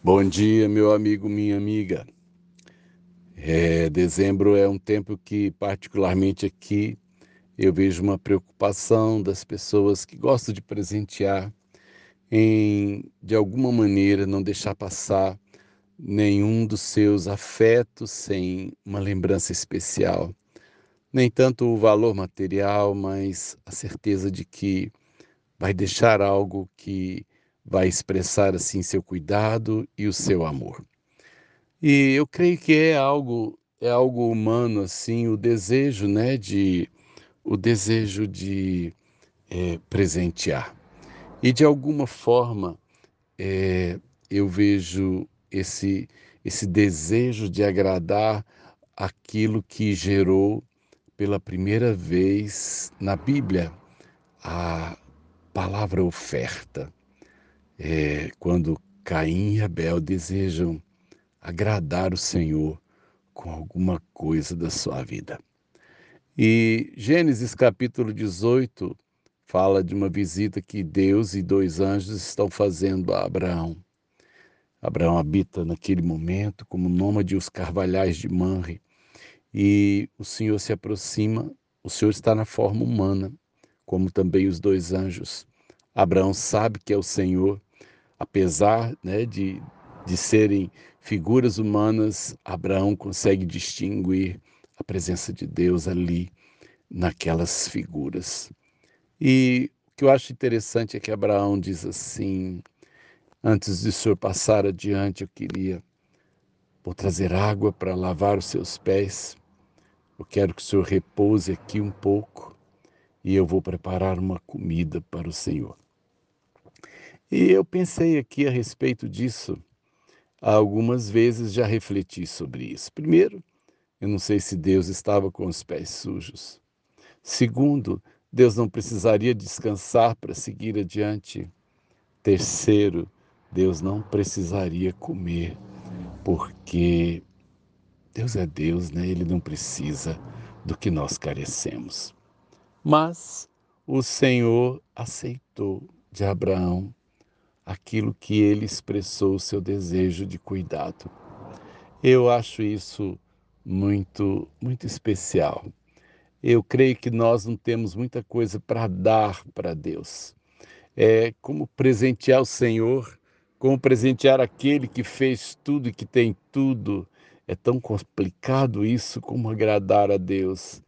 Bom dia, meu amigo, minha amiga. É, dezembro é um tempo que, particularmente aqui, eu vejo uma preocupação das pessoas que gostam de presentear em, de alguma maneira, não deixar passar nenhum dos seus afetos sem uma lembrança especial. Nem tanto o valor material, mas a certeza de que vai deixar algo que vai expressar assim seu cuidado e o seu amor. E eu creio que é algo é algo humano assim o desejo, né, de o desejo de é, presentear. E de alguma forma é, eu vejo esse esse desejo de agradar aquilo que gerou pela primeira vez na Bíblia a palavra oferta é, quando Caim e Abel desejam agradar o Senhor com alguma coisa da sua vida. E Gênesis capítulo 18 fala de uma visita que Deus e dois anjos estão fazendo a Abraão. Abraão habita naquele momento como nômade os carvalhais de Manre e o Senhor se aproxima, o Senhor está na forma humana, como também os dois anjos. Abraão sabe que é o Senhor apesar né, de, de serem figuras humanas, Abraão consegue distinguir a presença de Deus ali naquelas figuras. E o que eu acho interessante é que Abraão diz assim: Antes de o senhor passar adiante, eu queria vou trazer água para lavar os seus pés. Eu quero que o senhor repouse aqui um pouco e eu vou preparar uma comida para o senhor. E eu pensei aqui a respeito disso. Algumas vezes já refleti sobre isso. Primeiro, eu não sei se Deus estava com os pés sujos. Segundo, Deus não precisaria descansar para seguir adiante. Terceiro, Deus não precisaria comer, porque Deus é Deus, né? Ele não precisa do que nós carecemos. Mas o Senhor aceitou de Abraão aquilo que ele expressou seu desejo de cuidado. Eu acho isso muito, muito especial. Eu creio que nós não temos muita coisa para dar para Deus. É como presentear o Senhor, como presentear aquele que fez tudo e que tem tudo. É tão complicado isso como agradar a Deus.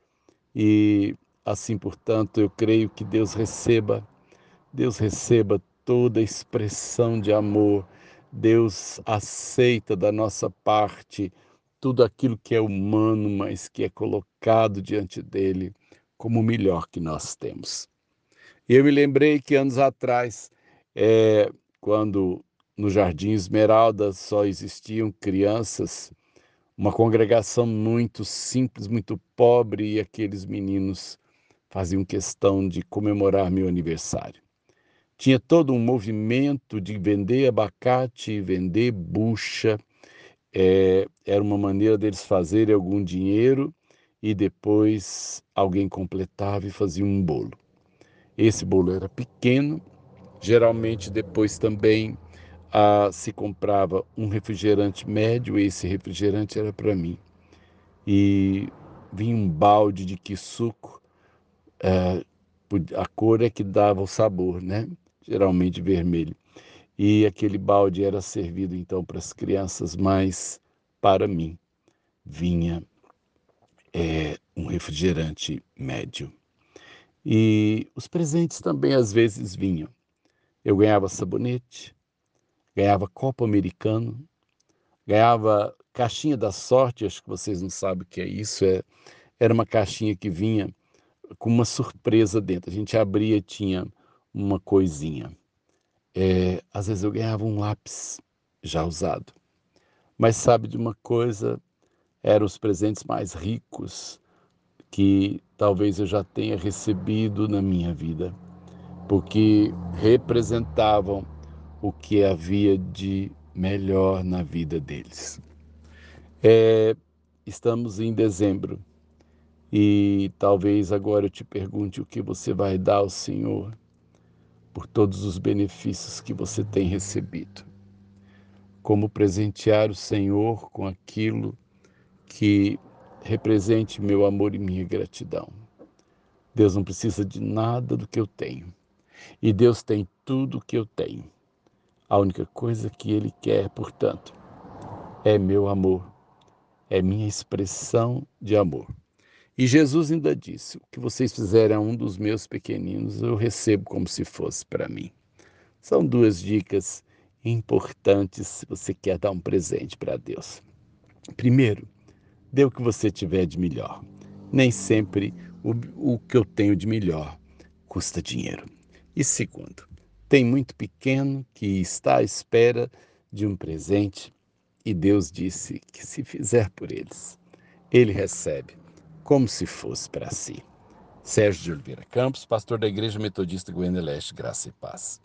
E assim, portanto, eu creio que Deus receba, Deus receba toda expressão de amor. Deus aceita da nossa parte tudo aquilo que é humano, mas que é colocado diante dele como o melhor que nós temos. Eu me lembrei que anos atrás, é, quando no Jardim Esmeralda só existiam crianças, uma congregação muito simples, muito pobre, e aqueles meninos faziam questão de comemorar meu aniversário. Tinha todo um movimento de vender abacate vender bucha. É, era uma maneira deles fazerem algum dinheiro e depois alguém completava e fazia um bolo. Esse bolo era pequeno, geralmente depois também ah, se comprava um refrigerante médio, esse refrigerante era para mim. E vinha um balde de que suco, eh, a cor é que dava o sabor, né? Geralmente vermelho. E aquele balde era servido então para as crianças, mas para mim vinha é, um refrigerante médio. E os presentes também às vezes vinham. Eu ganhava sabonete, ganhava copo americano, ganhava caixinha da sorte, acho que vocês não sabem o que é isso, é, era uma caixinha que vinha com uma surpresa dentro. A gente abria, tinha uma coisinha. É, às vezes eu ganhava um lápis já usado. Mas sabe de uma coisa? Eram os presentes mais ricos que talvez eu já tenha recebido na minha vida, porque representavam o que havia de melhor na vida deles. É, estamos em dezembro e talvez agora eu te pergunte o que você vai dar ao Senhor por todos os benefícios que você tem recebido. como presentear o Senhor com aquilo que represente meu amor e minha gratidão. Deus não precisa de nada do que eu tenho. E Deus tem tudo o que eu tenho. A única coisa que Ele quer, portanto, é meu amor, é minha expressão de amor. E Jesus ainda disse: O que vocês fizerem a um dos meus pequeninos, eu recebo como se fosse para mim. São duas dicas importantes se você quer dar um presente para Deus. Primeiro, dê o que você tiver de melhor. Nem sempre o, o que eu tenho de melhor custa dinheiro. E segundo, tem muito pequeno que está à espera de um presente e Deus disse que se fizer por eles, ele recebe como se fosse para si. Sérgio de Oliveira Campos, pastor da Igreja Metodista Goiânia Leste, Graça e Paz.